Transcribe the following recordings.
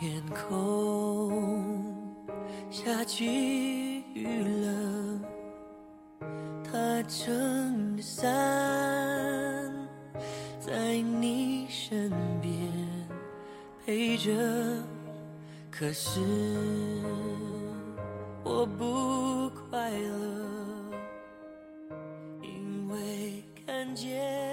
天空下起雨了，他撑着伞在你身边陪着，可是我不快乐，因为看见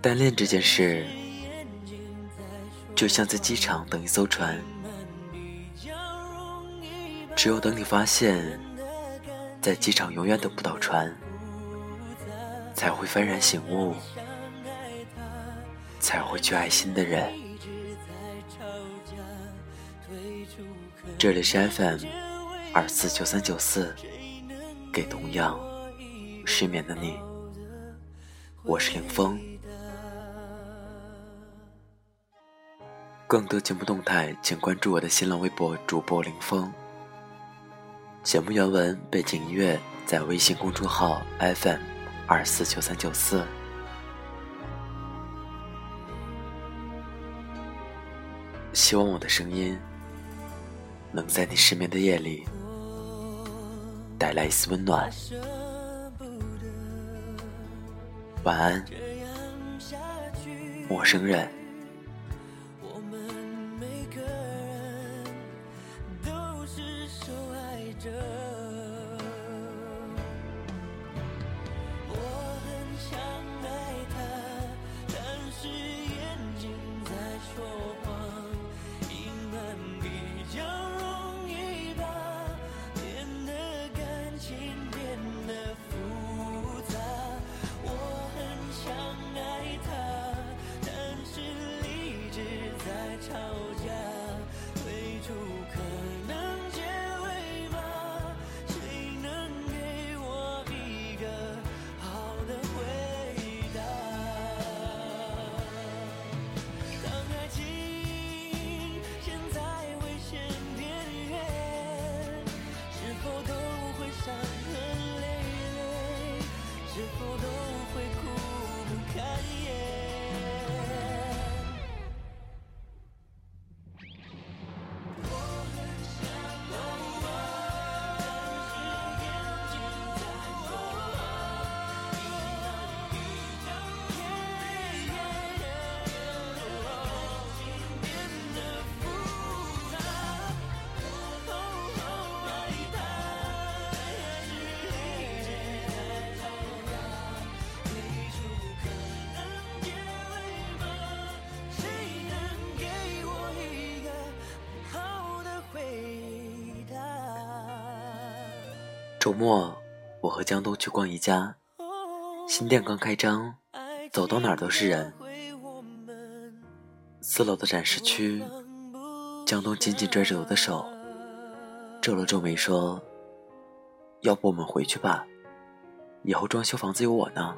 单恋这件事，就像在机场等一艘船，只有等你发现，在机场永远等不到船，才会幡然醒悟，才会去爱新的人。这里是 FM 二四九三九四，给同样失眠的你，我是凌风。更多节目动态，请关注我的新浪微博主播凌风。节目原文、背景音乐在微信公众号 FM 二四九三九四。希望我的声音能在你失眠的夜里带来一丝温暖。晚安。陌生人。周末，我和江东去逛宜家，新店刚开张，走到哪儿都是人。四楼的展示区，江东紧紧拽着我的手，皱了皱眉说：“要不我们回去吧，以后装修房子有我呢。”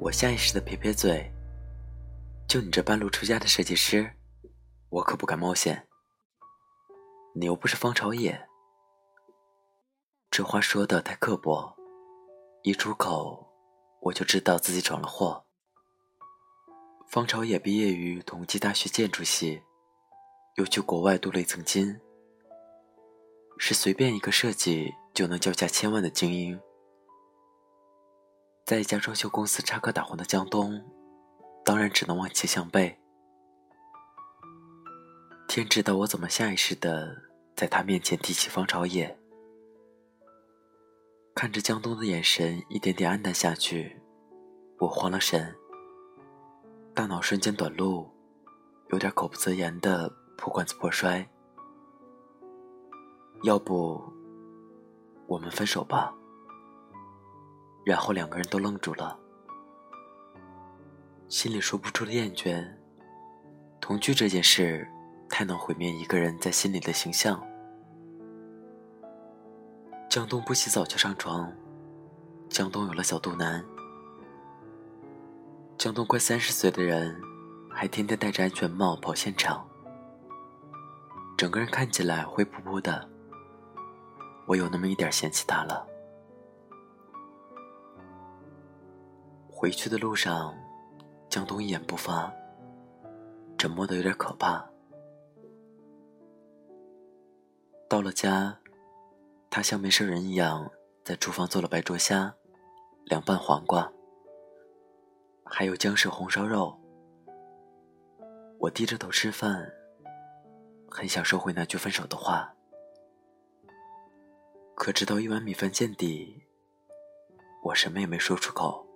我下意识的撇撇嘴：“就你这半路出家的设计师，我可不敢冒险。你又不是方朝野。”这话说的太刻薄，一出口我就知道自己闯了祸。方朝野毕业于同济大学建筑系，又去国外镀了一层金，是随便一个设计就能叫价千万的精英。在一家装修公司插科打诨的江东，当然只能望其项背。天知道我怎么下意识的在他面前提起方朝野。看着江东的眼神一点点黯淡下去，我慌了神，大脑瞬间短路，有点口不择言的破罐子破摔。要不，我们分手吧。然后两个人都愣住了，心里说不出的厌倦。同居这件事，太能毁灭一个人在心里的形象。江东不洗澡就上床，江东有了小肚腩，江东快三十岁的人，还天天戴着安全帽跑现场。整个人看起来灰扑扑的，我有那么一点嫌弃他了。回去的路上，江东一言不发，沉默的有点可怕。到了家，他像没事人一样在厨房做了白灼虾、凉拌黄瓜，还有姜式红烧肉。我低着头吃饭，很想收回那句分手的话，可直到一碗米饭见底，我什么也没说出口。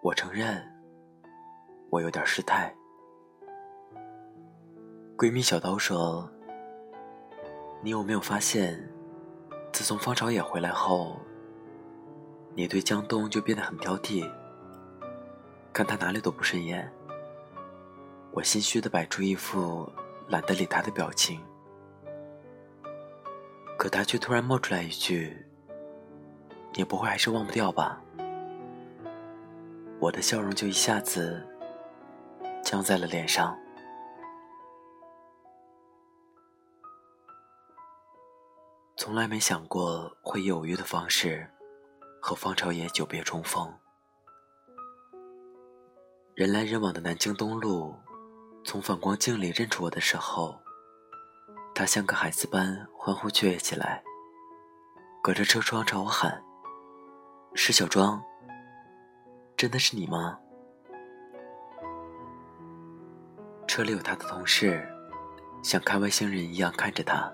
我承认，我有点失态。闺蜜小刀说：“你有没有发现，自从方朝野回来后，你对江东就变得很挑剔，看他哪里都不顺眼。”我心虚的摆出一副懒得理他的表情，可他却突然冒出来一句：“你不会还是忘不掉吧？”我的笑容就一下子僵在了脸上。从来没想过会以偶遇的方式和方朝野久别重逢。人来人往的南京东路，从反光镜里认出我的时候，他像个孩子般欢呼雀跃起来，隔着车窗朝我喊：“石小庄。”真的是你吗？车里有他的同事，像看外星人一样看着他。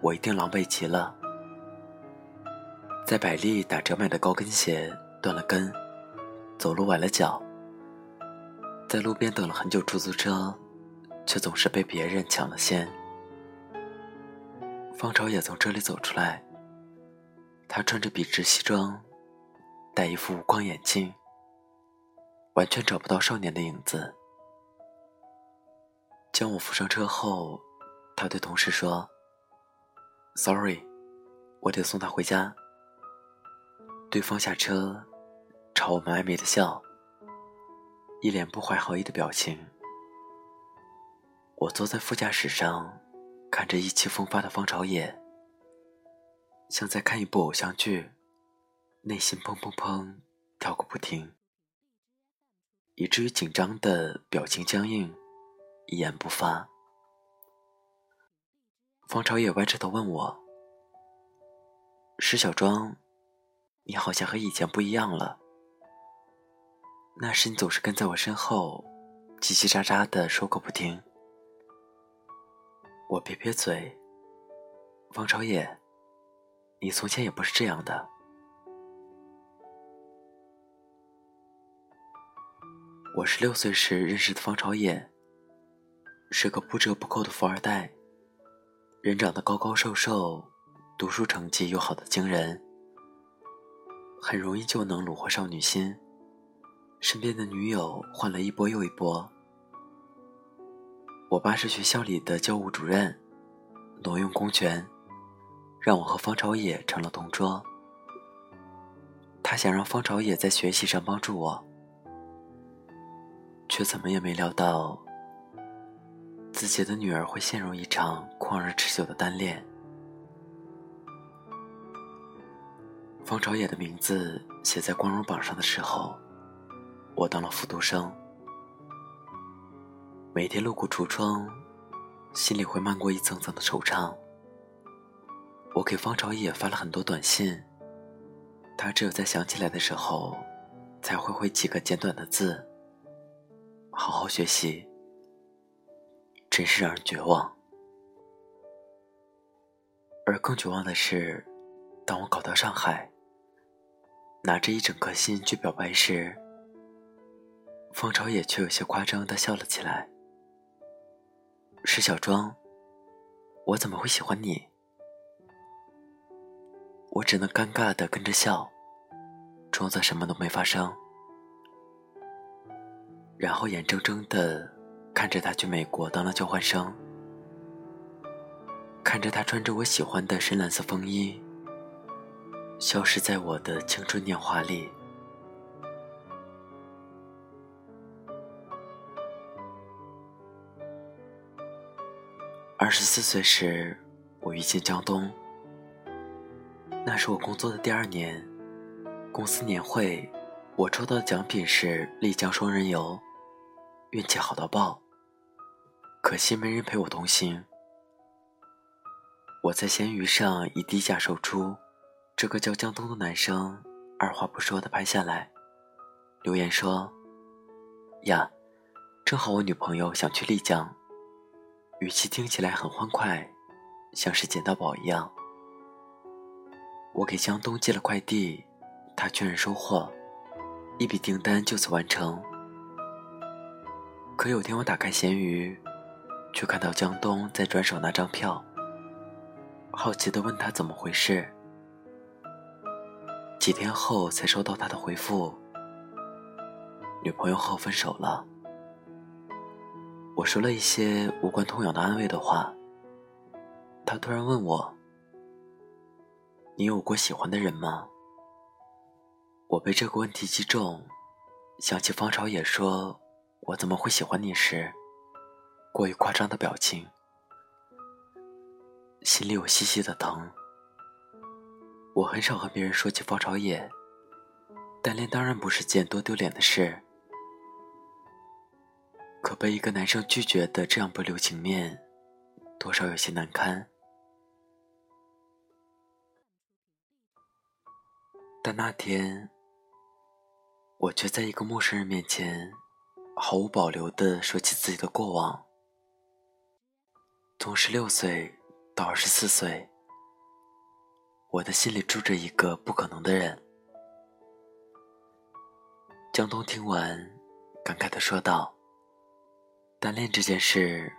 我一定狼狈极了，在百丽打折买的高跟鞋断了跟，走路崴了脚，在路边等了很久出租车，却总是被别人抢了先。方朝也从车里走出来，他穿着笔直西装。戴一副无框眼镜，完全找不到少年的影子。将我扶上车后，他对同事说：“Sorry，我得送他回家。”对方下车，朝我们暧昧的笑，一脸不怀好意的表情。我坐在副驾驶上，看着意气风发的方朝野，像在看一部偶像剧。内心砰砰砰跳个不停，以至于紧张的表情僵硬，一言不发。方朝野歪着头问我：“石小庄，你好像和以前不一样了。那时你总是跟在我身后，叽叽喳喳的说个不停。”我撇撇嘴：“方朝野，你从前也不是这样的。”我十六岁时认识的方朝野，是个不折不扣的富二代。人长得高高瘦瘦，读书成绩又好的惊人，很容易就能虏获少女心。身边的女友换了一波又一波。我爸是学校里的教务主任，挪用公权，让我和方朝野成了同桌。他想让方朝野在学习上帮助我。却怎么也没料到，自己的女儿会陷入一场旷日持久的单恋。方朝野的名字写在光荣榜上的时候，我当了复读生。每天路过橱窗，心里会漫过一层层的惆怅。我给方朝野发了很多短信，他只有在想起来的时候，才会回几个简短的字。好好学习，真是让人绝望。而更绝望的是，当我搞到上海，拿着一整颗心去表白时，方朝野却有些夸张的笑了起来。石小庄，我怎么会喜欢你？我只能尴尬的跟着笑，装作什么都没发生。然后眼睁睁的看着他去美国当了交换生，看着他穿着我喜欢的深蓝色风衣，消失在我的青春年华里。二十四岁时，我遇见江东。那是我工作的第二年，公司年会，我抽到的奖品是丽江双人游，运气好到爆。可惜没人陪我同行。我在闲鱼上以低价售出，这个叫江东的男生二话不说的拍下来，留言说：“呀，正好我女朋友想去丽江。”语气听起来很欢快，像是捡到宝一样。我给江东寄了快递，他确认收货，一笔订单就此完成。可有天我打开闲鱼，却看到江东在转手那张票，好奇的问他怎么回事。几天后才收到他的回复：女朋友和我分手了。我说了一些无关痛痒的安慰的话，他突然问我。你有过喜欢的人吗？我被这个问题击中，想起方朝野说“我怎么会喜欢你”时过于夸张的表情，心里有细细的疼。我很少和别人说起方朝野，单恋当然不是件多丢脸的事，可被一个男生拒绝的这样不留情面，多少有些难堪。但那天，我却在一个陌生人面前，毫无保留地说起自己的过往。从十六岁到二十四岁，我的心里住着一个不可能的人。江东听完，感慨地说道：“单恋这件事，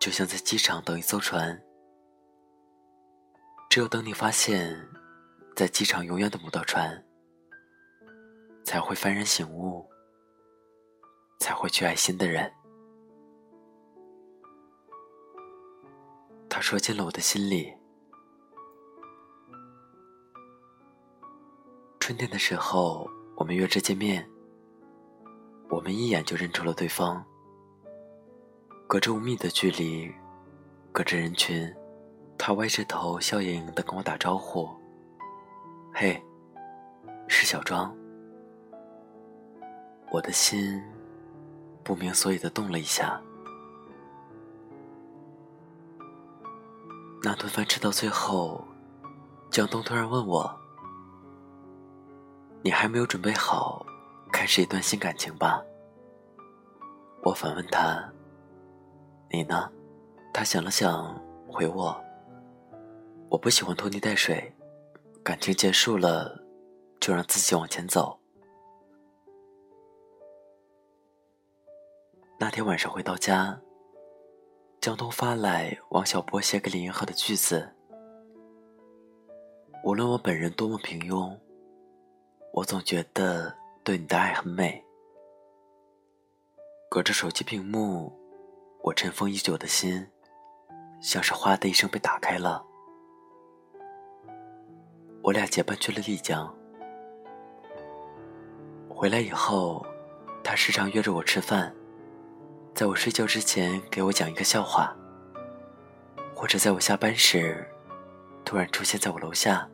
就像在机场等一艘船，只有等你发现。”在机场永远等不到船，才会幡然醒悟，才会去爱新的人。他说进了我的心里。春天的时候，我们约着见面，我们一眼就认出了对方。隔着五米的距离，隔着人群，他歪着头，笑盈盈的跟我打招呼。嘿，是小庄。我的心不明所以的动了一下。那顿饭吃到最后，江东突然问我：“你还没有准备好开始一段新感情吧？”我反问他：“你呢？”他想了想，回我：“我不喜欢拖泥带水。”感情结束了，就让自己往前走。那天晚上回到家，江东发来王小波写给李银河的句子：“无论我本人多么平庸，我总觉得对你的爱很美。”隔着手机屏幕，我尘封已久的心，像是哗的一声被打开了。我俩结伴去了丽江。回来以后，他时常约着我吃饭，在我睡觉之前给我讲一个笑话，或者在我下班时，突然出现在我楼下。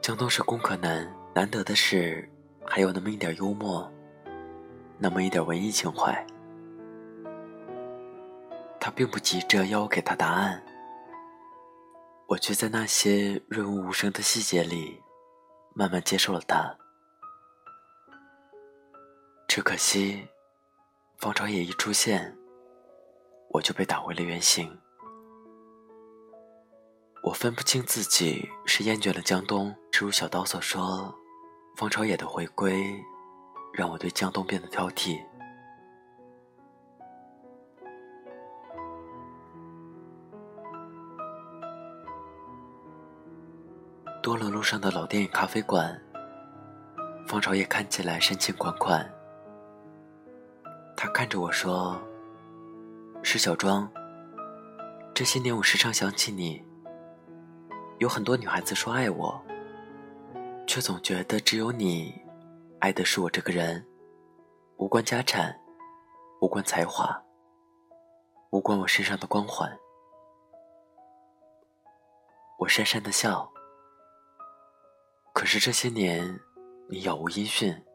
江东是工科男，难得的是还有那么一点幽默，那么一点文艺情怀。他并不急着要我给他答案。我却在那些润物无声的细节里，慢慢接受了他。只可惜，方朝野一出现，我就被打回了原形。我分不清自己是厌倦了江东，正如小刀所说，方朝野的回归，让我对江东变得挑剔。多伦路上的老电影咖啡馆，方朝野看起来深情款款。他看着我说：“是小庄。这些年我时常想起你。有很多女孩子说爱我，却总觉得只有你，爱的是我这个人，无关家产，无关才华，无关我身上的光环。我讪讪的笑，可是这些年你杳无音讯。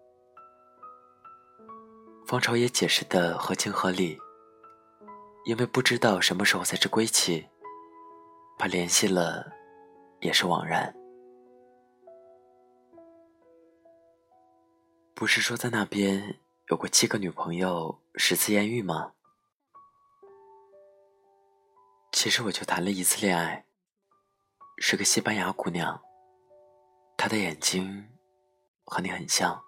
方朝也解释的合情合理，因为不知道什么时候才是归期，怕联系了也是枉然。不是说在那边有过七个女朋友，十次艳遇吗？其实我就谈了一次恋爱，是个西班牙姑娘，她的眼睛和你很像。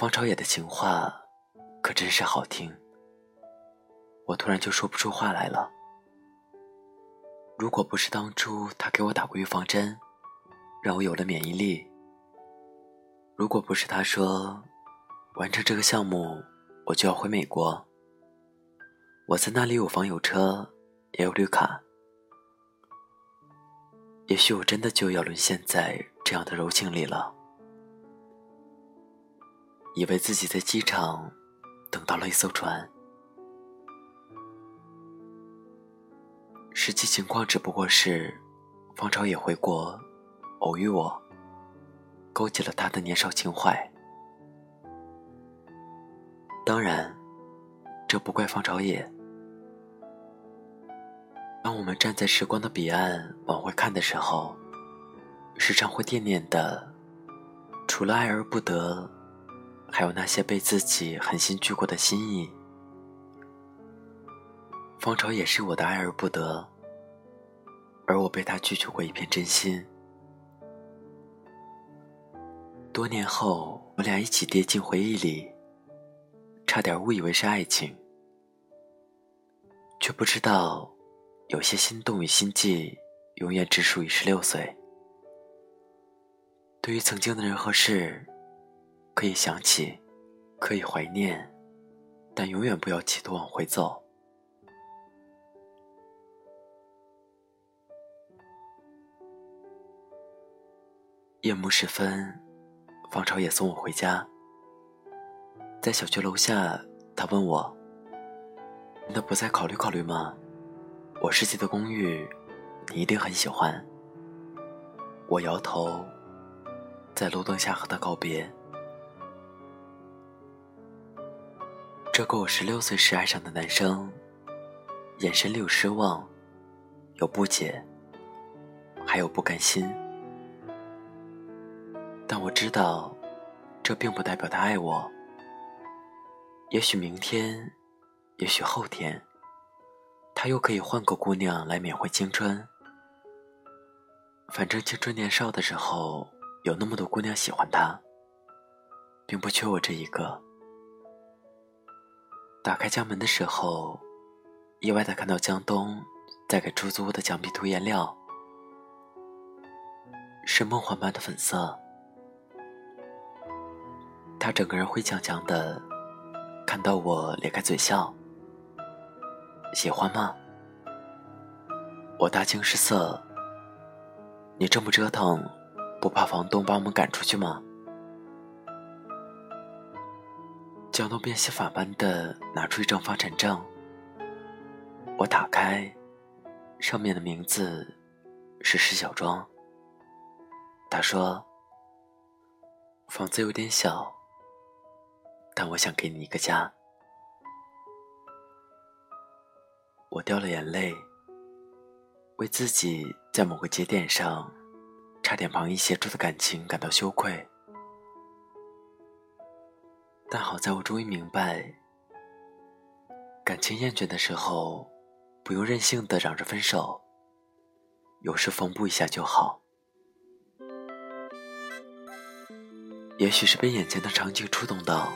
方朝野的情话可真是好听，我突然就说不出话来了。如果不是当初他给我打过预防针，让我有了免疫力；如果不是他说完成这个项目我就要回美国，我在那里有房有车也有绿卡，也许我真的就要沦陷在这样的柔情里了。以为自己在机场等到了一艘船，实际情况只不过是方朝野回国偶遇我，勾起了他的年少情怀。当然，这不怪方朝野。当我们站在时光的彼岸往回看的时候，时常会惦念的，除了爱而不得。还有那些被自己狠心拒过的心意，方朝也是我的爱而不得，而我被他拒绝过一片真心。多年后，我俩一起跌进回忆里，差点误以为是爱情，却不知道，有些心动与心悸，永远只属于十六岁。对于曾经的人和事。可以想起，可以怀念，但永远不要企图往回走。夜幕时分，方朝也送我回家，在小区楼下，他问我：“那不再考虑考虑吗？我设计的公寓，你一定很喜欢。”我摇头，在路灯下和他告别。这个我十六岁时爱上的男生，眼神里有失望，有不解，还有不甘心。但我知道，这并不代表他爱我。也许明天，也许后天，他又可以换个姑娘来缅怀青春。反正青春年少的时候，有那么多姑娘喜欢他，并不缺我这一个。打开家门的时候，意外的看到江东在给出租屋的墙壁涂颜料，是梦幻般的粉色。他整个人灰呛呛的，看到我咧开嘴笑。喜欢吗？我大惊失色。你这么折腾，不怕房东把我们赶出去吗？江东变戏法般的拿出一张房产证，我打开，上面的名字是石小庄。他说：“房子有点小，但我想给你一个家。”我掉了眼泪，为自己在某个节点上差点旁逸协助的感情感到羞愧。但好在我终于明白，感情厌倦的时候，不用任性的嚷着分手，有时缝补一下就好。也许是被眼前的场景触动到，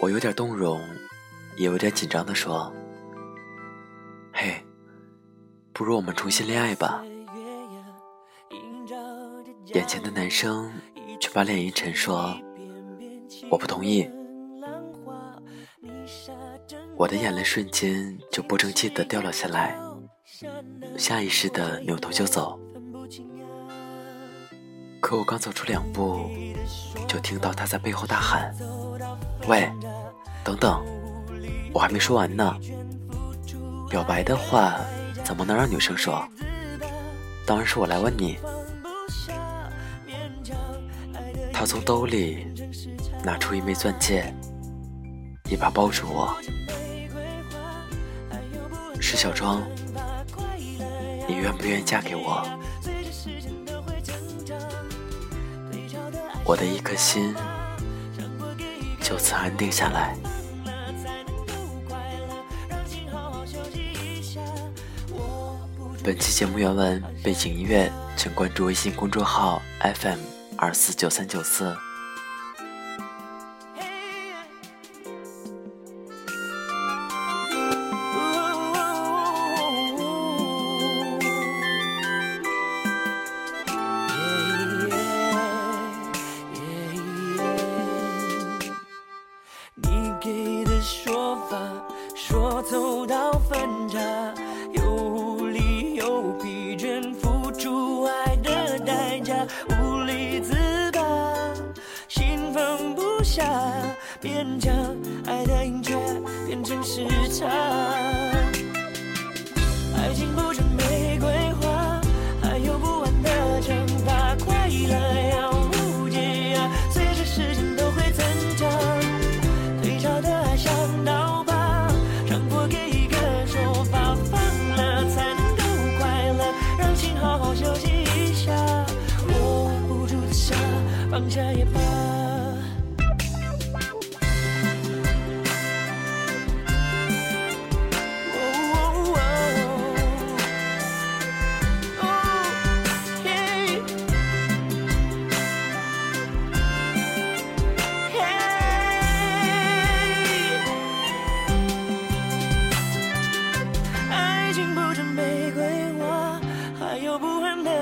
我有点动容，也有点紧张的说：“嘿，不如我们重新恋爱吧。”眼前的男生却把脸一沉说。我不同意，我的眼泪瞬间就不争气的掉了下来，下意识的扭头就走。可我刚走出两步，就听到他在背后大喊：“喂，等等！”我还没说完呢。表白的话，怎么能让女生说？当然是我来问你。他从兜里拿出一枚钻戒，一把抱住我。是小庄，你愿不愿意嫁给我？我的一颗心就此安定下来。本期节目原文、背景音乐，请关注微信公众号 FM 二四九三九四。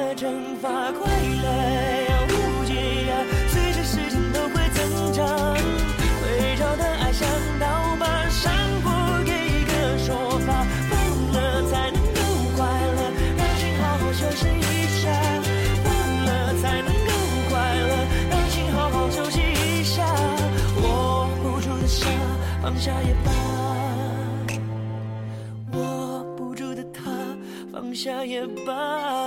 的惩罚。快乐要无解呀，随着时间都会增长。退潮的爱像刀疤，伤过给一个说法，放了才能够快乐，让心好好休息一下。放了才能够快乐，让心好好休息一下。握不住的沙，放下也罢。握不住的他，放下也罢。